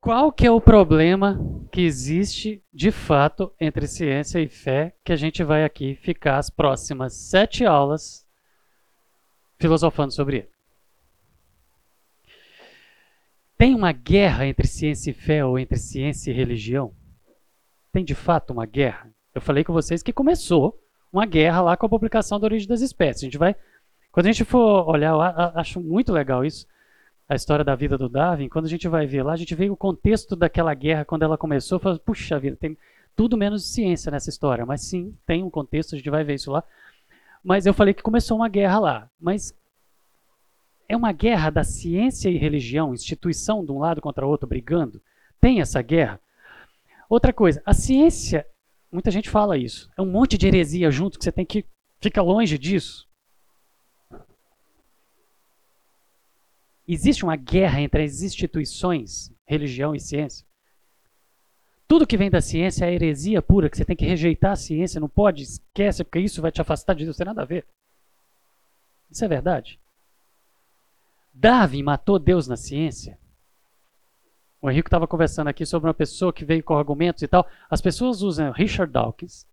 Qual que é o problema que existe de fato entre ciência e fé que a gente vai aqui ficar as próximas sete aulas filosofando sobre ele? Tem uma guerra entre ciência e fé ou entre ciência e religião? Tem de fato uma guerra? Eu falei com vocês que começou uma guerra lá com a publicação da origem das espécies. A gente vai, quando a gente for olhar, eu acho muito legal isso a história da vida do Darwin, quando a gente vai ver lá, a gente vê o contexto daquela guerra quando ela começou, fala, puxa vida, tem tudo menos ciência nessa história, mas sim, tem um contexto, a gente vai ver isso lá. Mas eu falei que começou uma guerra lá, mas é uma guerra da ciência e religião, instituição de um lado contra o outro brigando? Tem essa guerra? Outra coisa, a ciência, muita gente fala isso, é um monte de heresia junto que você tem que ficar longe disso. Existe uma guerra entre as instituições, religião e ciência? Tudo que vem da ciência é heresia pura, que você tem que rejeitar a ciência, não pode, esquece, porque isso vai te afastar de Deus, não tem nada a ver. Isso é verdade? Darwin matou Deus na ciência? O Henrique estava conversando aqui sobre uma pessoa que veio com argumentos e tal. As pessoas usam Richard Dawkins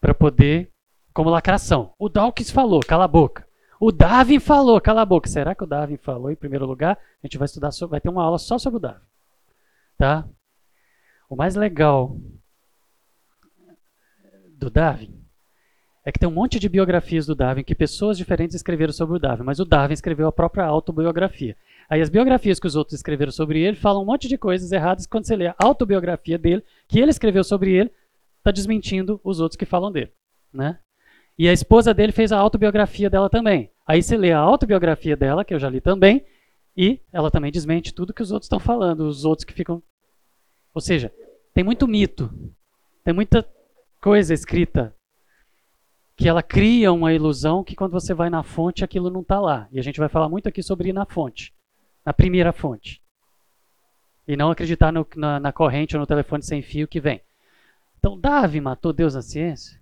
para poder, como lacração. O Dawkins falou, cala a boca. O Darwin falou, cala a boca. Será que o Darwin falou em primeiro lugar? A gente vai estudar, vai ter uma aula só sobre o Darwin. Tá? O mais legal do Darwin é que tem um monte de biografias do Darwin que pessoas diferentes escreveram sobre o Darwin, mas o Darwin escreveu a própria autobiografia. Aí as biografias que os outros escreveram sobre ele falam um monte de coisas erradas quando você lê a autobiografia dele, que ele escreveu sobre ele, está desmentindo os outros que falam dele, né? E a esposa dele fez a autobiografia dela também. Aí você lê a autobiografia dela, que eu já li também, e ela também desmente tudo que os outros estão falando, os outros que ficam. Ou seja, tem muito mito, tem muita coisa escrita que ela cria uma ilusão que quando você vai na fonte aquilo não está lá. E a gente vai falar muito aqui sobre ir na fonte, na primeira fonte. E não acreditar no, na, na corrente ou no telefone sem fio que vem. Então, Davi matou Deus na ciência?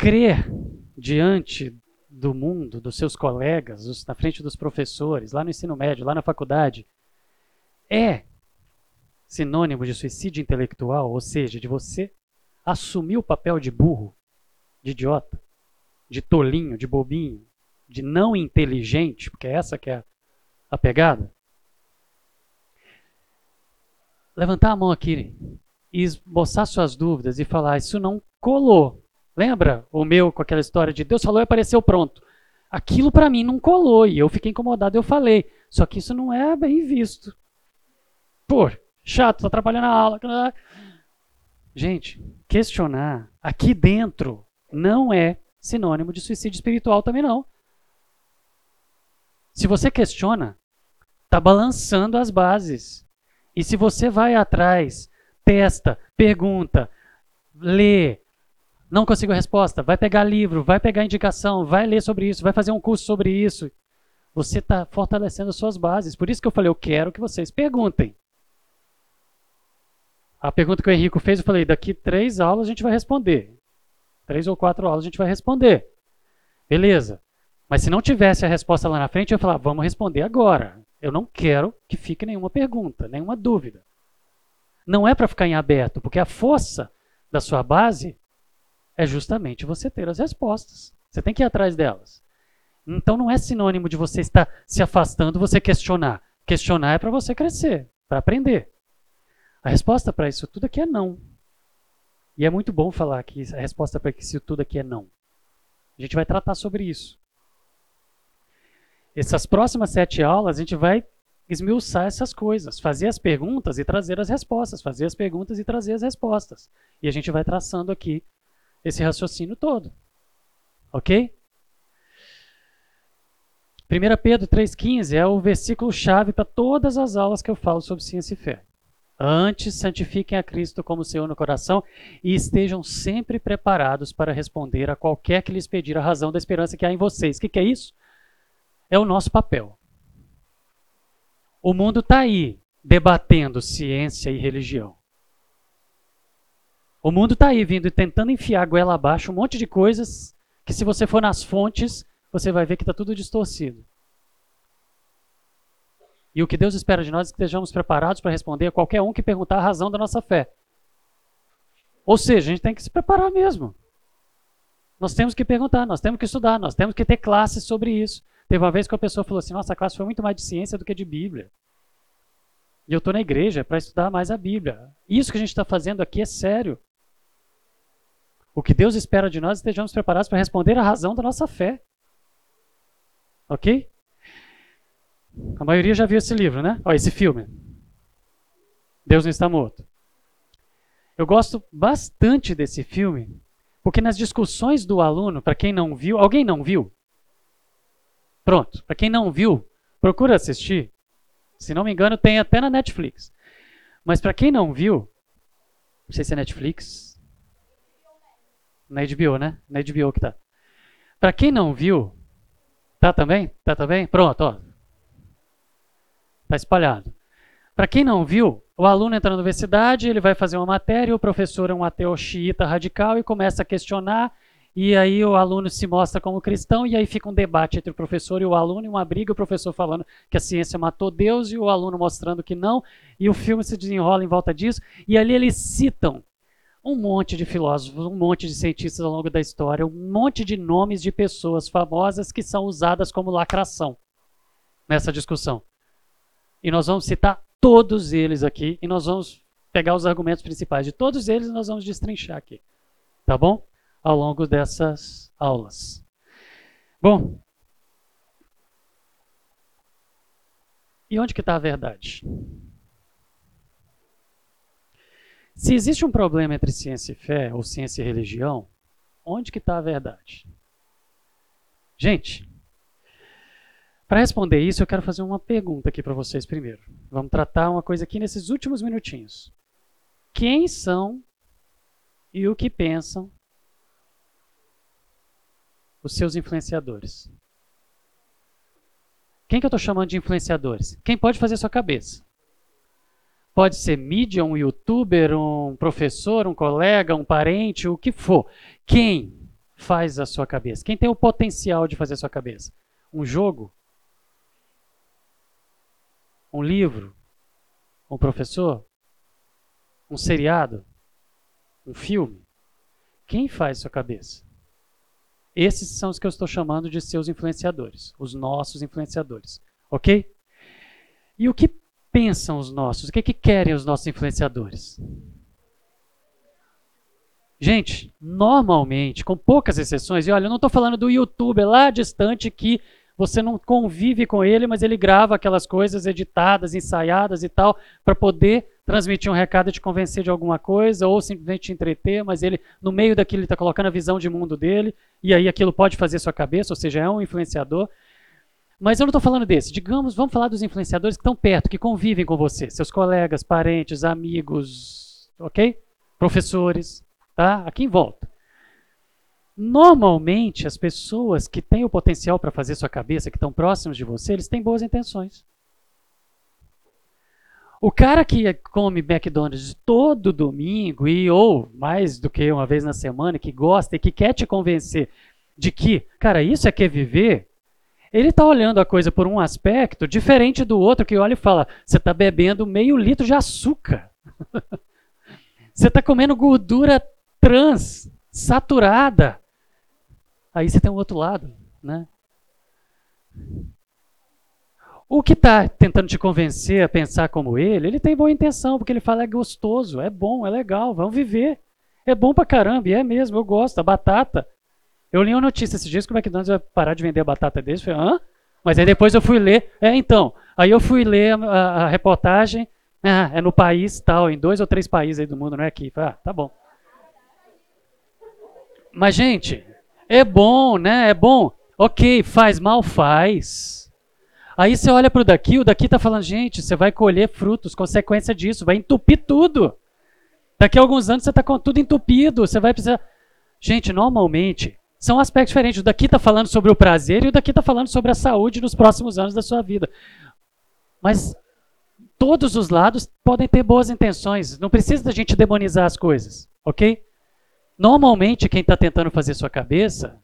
Crer diante do mundo, dos seus colegas, na frente dos professores, lá no ensino médio, lá na faculdade, é sinônimo de suicídio intelectual, ou seja, de você assumir o papel de burro, de idiota, de tolinho, de bobinho, de não inteligente, porque é essa que é a pegada. Levantar a mão aqui e esboçar suas dúvidas e falar: Isso não colou. Lembra o meu com aquela história de Deus falou e apareceu pronto? Aquilo para mim não colou e eu fiquei incomodado, eu falei. Só que isso não é bem visto. Pô, chato, tô atrapalhando a aula. Gente, questionar aqui dentro não é sinônimo de suicídio espiritual também não. Se você questiona, tá balançando as bases. E se você vai atrás, testa, pergunta, lê, não conseguiu resposta, vai pegar livro, vai pegar indicação, vai ler sobre isso, vai fazer um curso sobre isso. Você está fortalecendo as suas bases. Por isso que eu falei, eu quero que vocês perguntem. A pergunta que o Henrico fez, eu falei, daqui três aulas a gente vai responder. Três ou quatro aulas a gente vai responder. Beleza. Mas se não tivesse a resposta lá na frente, eu ia falar, vamos responder agora. Eu não quero que fique nenhuma pergunta, nenhuma dúvida. Não é para ficar em aberto, porque a força da sua base é justamente você ter as respostas. Você tem que ir atrás delas. Então não é sinônimo de você estar se afastando, você questionar. Questionar é para você crescer, para aprender. A resposta para isso tudo aqui é não. E é muito bom falar que a resposta para isso tudo aqui é não. A gente vai tratar sobre isso. Essas próximas sete aulas a gente vai esmiuçar essas coisas, fazer as perguntas e trazer as respostas, fazer as perguntas e trazer as respostas. E a gente vai traçando aqui esse raciocínio todo. Ok? 1 Pedro 3,15 é o versículo-chave para todas as aulas que eu falo sobre ciência e fé. Antes, santifiquem a Cristo como Senhor no coração e estejam sempre preparados para responder a qualquer que lhes pedir a razão da esperança que há em vocês. O que, que é isso? É o nosso papel. O mundo está aí debatendo ciência e religião. O mundo está aí vindo e tentando enfiar a goela abaixo um monte de coisas que se você for nas fontes, você vai ver que está tudo distorcido. E o que Deus espera de nós é que estejamos preparados para responder a qualquer um que perguntar a razão da nossa fé. Ou seja, a gente tem que se preparar mesmo. Nós temos que perguntar, nós temos que estudar, nós temos que ter classes sobre isso. Teve uma vez que a pessoa falou assim: nossa, a classe foi muito mais de ciência do que de Bíblia. E eu estou na igreja para estudar mais a Bíblia. Isso que a gente está fazendo aqui é sério. O que Deus espera de nós estejamos preparados para responder a razão da nossa fé. Ok? A maioria já viu esse livro, né? Ó, esse filme. Deus não está morto. Eu gosto bastante desse filme, porque nas discussões do aluno, para quem não viu, alguém não viu? Pronto, para quem não viu, procura assistir. Se não me engano, tem até na Netflix. Mas para quem não viu, não sei se é Netflix. Na HBO, né? Na HBO que tá. Para quem não viu, tá também? Tá também? Pronto, ó. Tá espalhado. Para quem não viu, o aluno entra na universidade, ele vai fazer uma matéria, o professor é um ateu xiita radical e começa a questionar e aí o aluno se mostra como cristão, e aí fica um debate entre o professor e o aluno, e uma briga, o professor falando que a ciência matou Deus, e o aluno mostrando que não, e o filme se desenrola em volta disso, e ali eles citam um monte de filósofos, um monte de cientistas ao longo da história, um monte de nomes de pessoas famosas que são usadas como lacração nessa discussão. E nós vamos citar todos eles aqui, e nós vamos pegar os argumentos principais de todos eles e nós vamos destrinchar aqui. Tá bom? ao longo dessas aulas. Bom, e onde que está a verdade? Se existe um problema entre ciência e fé, ou ciência e religião, onde que está a verdade? Gente, para responder isso, eu quero fazer uma pergunta aqui para vocês primeiro. Vamos tratar uma coisa aqui nesses últimos minutinhos. Quem são e o que pensam os seus influenciadores. Quem que eu estou chamando de influenciadores? Quem pode fazer sua cabeça? Pode ser mídia, um youtuber, um professor, um colega, um parente, o que for. Quem faz a sua cabeça? Quem tem o potencial de fazer a sua cabeça? Um jogo? Um livro? Um professor? Um seriado? Um filme? Quem faz a sua cabeça? Esses são os que eu estou chamando de seus influenciadores, os nossos influenciadores. Ok? E o que pensam os nossos? O que, que querem os nossos influenciadores? Gente, normalmente, com poucas exceções, e olha, eu não estou falando do youtuber lá distante que você não convive com ele, mas ele grava aquelas coisas editadas, ensaiadas e tal, para poder transmitir um recado e te convencer de alguma coisa, ou simplesmente te entreter, mas ele, no meio daquilo, ele está colocando a visão de mundo dele, e aí aquilo pode fazer sua cabeça, ou seja, é um influenciador. Mas eu não estou falando desse. Digamos, vamos falar dos influenciadores que estão perto, que convivem com você, seus colegas, parentes, amigos, ok? Professores, tá? Aqui em volta. Normalmente, as pessoas que têm o potencial para fazer sua cabeça, que estão próximos de você, eles têm boas intenções. O cara que come McDonald's todo domingo e ou mais do que uma vez na semana, que gosta e que quer te convencer de que, cara, isso é que é viver, ele está olhando a coisa por um aspecto diferente do outro que olha e fala: você está bebendo meio litro de açúcar. você está comendo gordura trans, saturada. Aí você tem o outro lado, né? O que está tentando te convencer a pensar como ele, ele tem boa intenção, porque ele fala é gostoso, é bom, é legal, vamos viver. É bom pra caramba, e é mesmo, eu gosto. A batata. Eu li uma notícia esses dias que o McDonald's vai parar de vender a batata deles. Eu falei, hã? Mas aí depois eu fui ler. É, então. Aí eu fui ler a, a, a reportagem. Ah, é no país tal, em dois ou três países aí do mundo, não é aqui. Ah, tá bom. Mas, gente, é bom, né? É bom. Ok, faz mal, faz. Aí você olha para o daqui, o daqui está falando, gente, você vai colher frutos, consequência disso, vai entupir tudo. Daqui a alguns anos você está com tudo entupido, você vai precisar. Gente, normalmente, são aspectos diferentes. O daqui está falando sobre o prazer e o daqui está falando sobre a saúde nos próximos anos da sua vida. Mas todos os lados podem ter boas intenções. Não precisa da gente demonizar as coisas, ok? Normalmente, quem está tentando fazer sua cabeça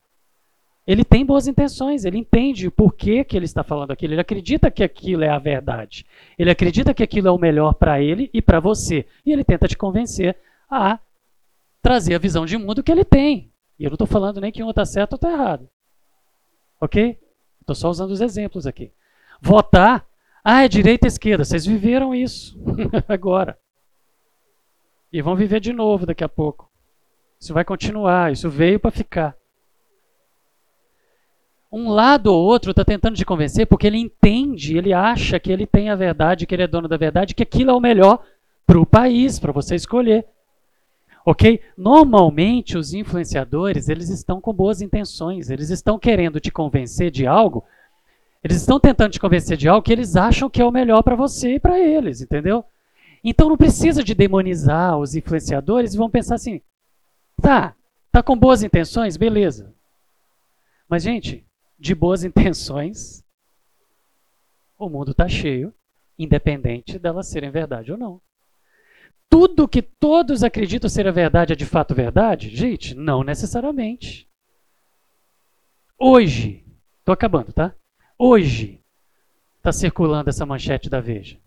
Ele tem boas intenções, ele entende o porquê que ele está falando aquilo, ele acredita que aquilo é a verdade. Ele acredita que aquilo é o melhor para ele e para você. E ele tenta te convencer a trazer a visão de mundo que ele tem. E eu não estou falando nem que um está certo ou está errado. Ok? Estou só usando os exemplos aqui. Votar, ah, é direita e esquerda. Vocês viveram isso agora. E vão viver de novo daqui a pouco. Isso vai continuar, isso veio para ficar um lado ou outro está tentando te convencer porque ele entende, ele acha que ele tem a verdade, que ele é dono da verdade, que aquilo é o melhor para o país, para você escolher. Ok? Normalmente os influenciadores eles estão com boas intenções, eles estão querendo te convencer de algo, eles estão tentando te convencer de algo que eles acham que é o melhor para você e para eles, entendeu? Então não precisa de demonizar os influenciadores e vão pensar assim, tá, tá com boas intenções, beleza. Mas gente, de boas intenções, o mundo está cheio, independente delas serem verdade ou não. Tudo que todos acreditam ser a verdade é de fato verdade? Gente, não necessariamente. Hoje, estou acabando, tá? Hoje está circulando essa manchete da Veja.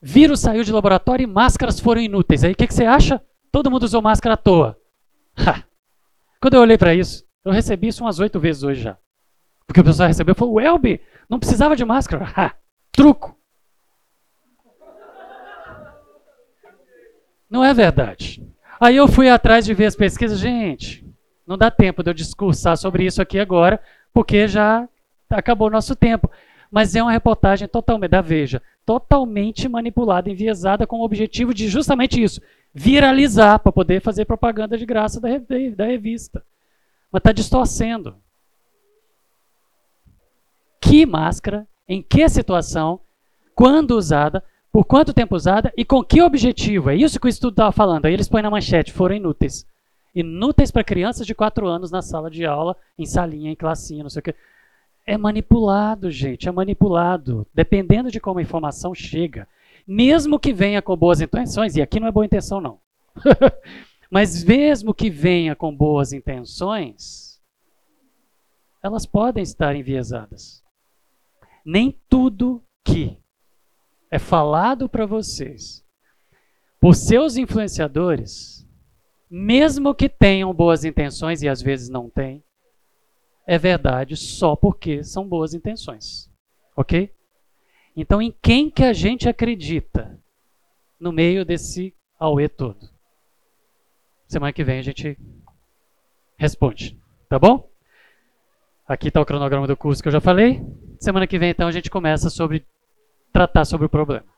Vírus saiu de laboratório e máscaras foram inúteis. Aí o que, que, você acha? Todo mundo usou máscara à toa. Ha. Quando eu olhei para isso, eu recebi isso umas oito vezes hoje já. Porque o pessoal recebeu e falou: Welby, não precisava de máscara. Ha, truco. Não é verdade. Aí eu fui atrás de ver as pesquisas. Gente, não dá tempo de eu discursar sobre isso aqui agora, porque já acabou o nosso tempo. Mas é uma reportagem totalmente da Veja, totalmente manipulada, enviesada com o objetivo de justamente isso, viralizar para poder fazer propaganda de graça da, da revista mas está distorcendo. Que máscara, em que situação, quando usada, por quanto tempo usada e com que objetivo? É isso que o estudo estava falando. Aí eles põem na manchete, foram inúteis. Inúteis para crianças de 4 anos na sala de aula, em salinha, em classinha, não sei o quê. É manipulado, gente, é manipulado. Dependendo de como a informação chega. Mesmo que venha com boas intenções, e aqui não é boa intenção, não. Mas mesmo que venha com boas intenções, elas podem estar enviesadas. Nem tudo que é falado para vocês por seus influenciadores, mesmo que tenham boas intenções e às vezes não têm, é verdade só porque são boas intenções. Ok? Então, em quem que a gente acredita no meio desse auê todo? Semana que vem a gente responde, tá bom? Aqui está o cronograma do curso que eu já falei. Semana que vem, então, a gente começa sobre tratar sobre o problema.